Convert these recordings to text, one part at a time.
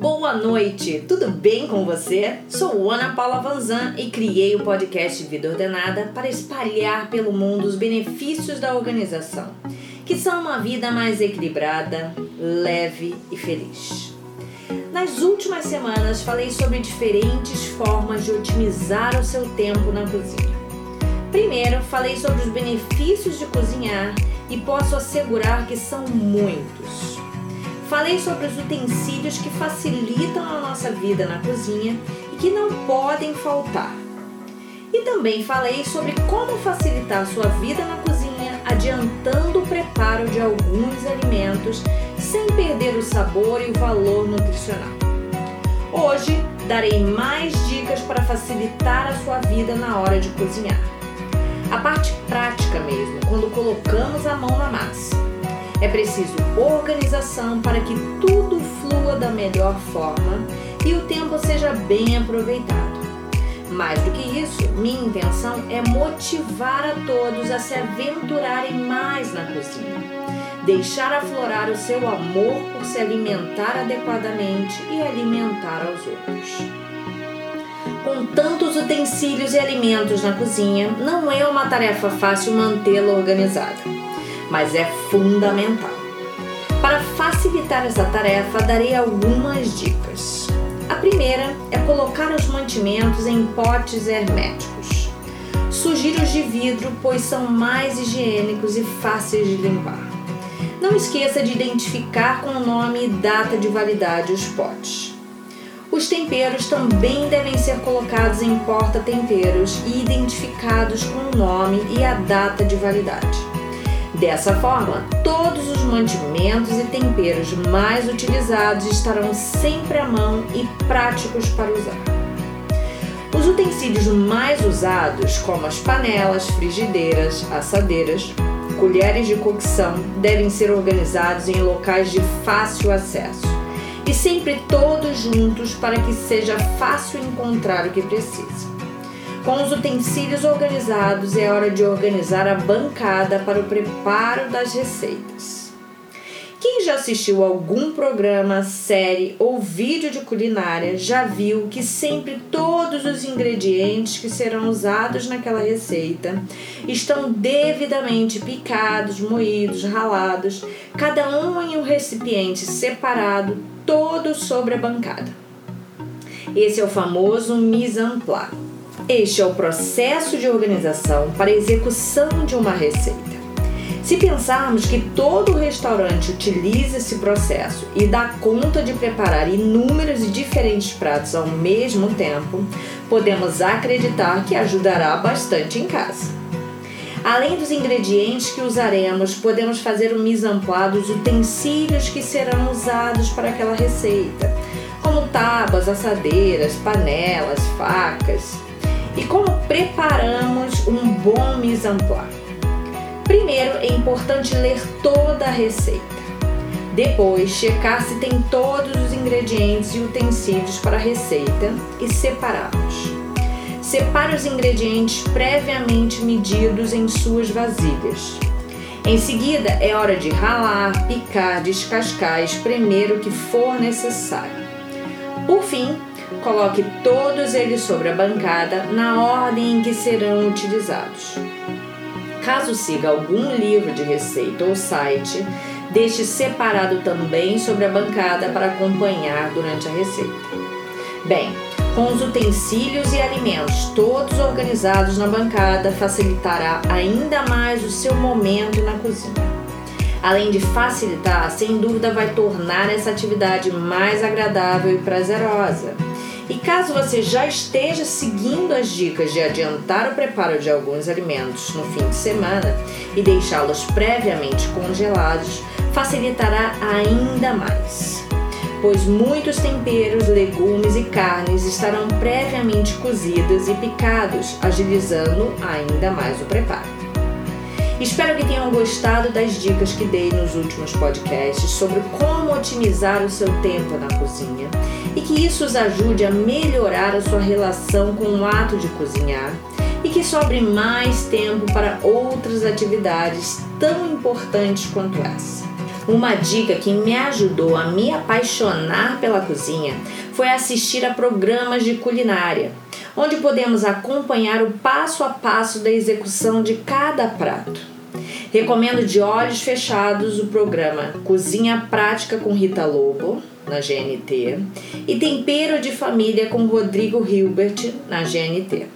Boa noite, tudo bem com você? Sou Ana Paula Vanzan e criei o podcast Vida Ordenada para espalhar pelo mundo os benefícios da organização, que são uma vida mais equilibrada, leve e feliz. Nas últimas semanas falei sobre diferentes formas de otimizar o seu tempo na cozinha. Primeiro, falei sobre os benefícios de cozinhar e posso assegurar que são muitos. Falei sobre os utensílios que facilitam a nossa vida na cozinha e que não podem faltar. E também falei sobre como facilitar a sua vida na cozinha adiantando o preparo de alguns alimentos sem perder o sabor e o valor nutricional. Hoje darei mais dicas para facilitar a sua vida na hora de cozinhar. A parte prática mesmo, quando colocamos a mão na massa. É preciso organização para que tudo flua da melhor forma e o tempo seja bem aproveitado. Mais do que isso, minha intenção é motivar a todos a se aventurarem mais na cozinha, deixar aflorar o seu amor por se alimentar adequadamente e alimentar aos outros. Com tantos utensílios e alimentos na cozinha, não é uma tarefa fácil mantê-la organizada mas é fundamental. Para facilitar essa tarefa, darei algumas dicas. A primeira é colocar os mantimentos em potes herméticos. Sugiro os de vidro, pois são mais higiênicos e fáceis de limpar. Não esqueça de identificar com o nome e data de validade os potes. Os temperos também devem ser colocados em porta-temperos e identificados com o nome e a data de validade. Dessa forma, todos os mantimentos e temperos mais utilizados estarão sempre à mão e práticos para usar. Os utensílios mais usados, como as panelas, frigideiras, assadeiras, colheres de cocção, devem ser organizados em locais de fácil acesso e sempre todos juntos para que seja fácil encontrar o que precisa. Com os utensílios organizados, é hora de organizar a bancada para o preparo das receitas. Quem já assistiu algum programa, série ou vídeo de culinária já viu que sempre todos os ingredientes que serão usados naquela receita estão devidamente picados, moídos, ralados, cada um em um recipiente separado, todo sobre a bancada. Esse é o famoso mise en place. Este é o processo de organização para execução de uma receita. Se pensarmos que todo restaurante utiliza esse processo e dá conta de preparar inúmeros e diferentes pratos ao mesmo tempo, podemos acreditar que ajudará bastante em casa. Além dos ingredientes que usaremos, podemos fazer o mise dos utensílios que serão usados para aquela receita, como tábuas, assadeiras, panelas, facas, e como preparamos um bom mise en place. Primeiro, é importante ler toda a receita. Depois, checar se tem todos os ingredientes e utensílios para a receita e separá-los. Separe os ingredientes previamente medidos em suas vasilhas. Em seguida, é hora de ralar, picar, descascar, espremer o que for necessário. Por fim, Coloque todos eles sobre a bancada na ordem em que serão utilizados. Caso siga algum livro de receita ou site, deixe separado também sobre a bancada para acompanhar durante a receita. Bem, com os utensílios e alimentos todos organizados na bancada, facilitará ainda mais o seu momento na cozinha. Além de facilitar, sem dúvida vai tornar essa atividade mais agradável e prazerosa. E caso você já esteja seguindo as dicas de adiantar o preparo de alguns alimentos no fim de semana e deixá-los previamente congelados, facilitará ainda mais. Pois muitos temperos, legumes e carnes estarão previamente cozidos e picados, agilizando ainda mais o preparo. Espero que tenham gostado das dicas que dei nos últimos podcasts sobre como otimizar o seu tempo na cozinha e que isso os ajude a melhorar a sua relação com o ato de cozinhar e que sobre mais tempo para outras atividades tão importantes quanto essa. Uma dica que me ajudou a me apaixonar pela cozinha foi assistir a programas de culinária, onde podemos acompanhar o passo a passo da execução de cada prato. Recomendo de olhos fechados o programa Cozinha Prática com Rita Lobo, na GNT, e Tempero de Família com Rodrigo Hilbert, na GNT.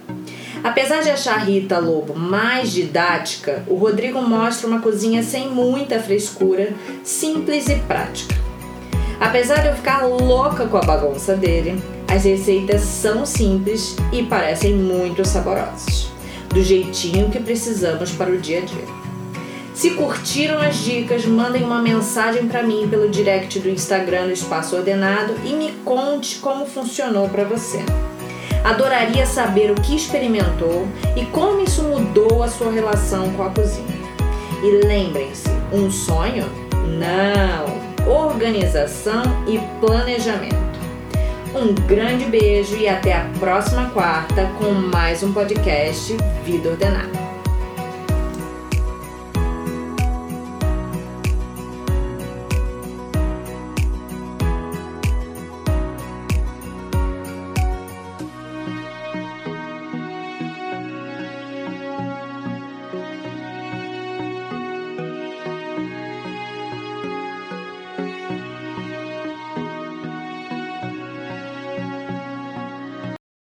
Apesar de achar Rita Lobo mais didática, o Rodrigo mostra uma cozinha sem muita frescura, simples e prática. Apesar de eu ficar louca com a bagunça dele, as receitas são simples e parecem muito saborosas, do jeitinho que precisamos para o dia a dia. Se curtiram as dicas, mandem uma mensagem para mim pelo direct do Instagram Espaço Ordenado e me conte como funcionou para você. Adoraria saber o que experimentou e como isso mudou a sua relação com a cozinha. E lembrem-se, um sonho? Não! Organização e planejamento. Um grande beijo e até a próxima quarta com mais um podcast Vida Ordenada.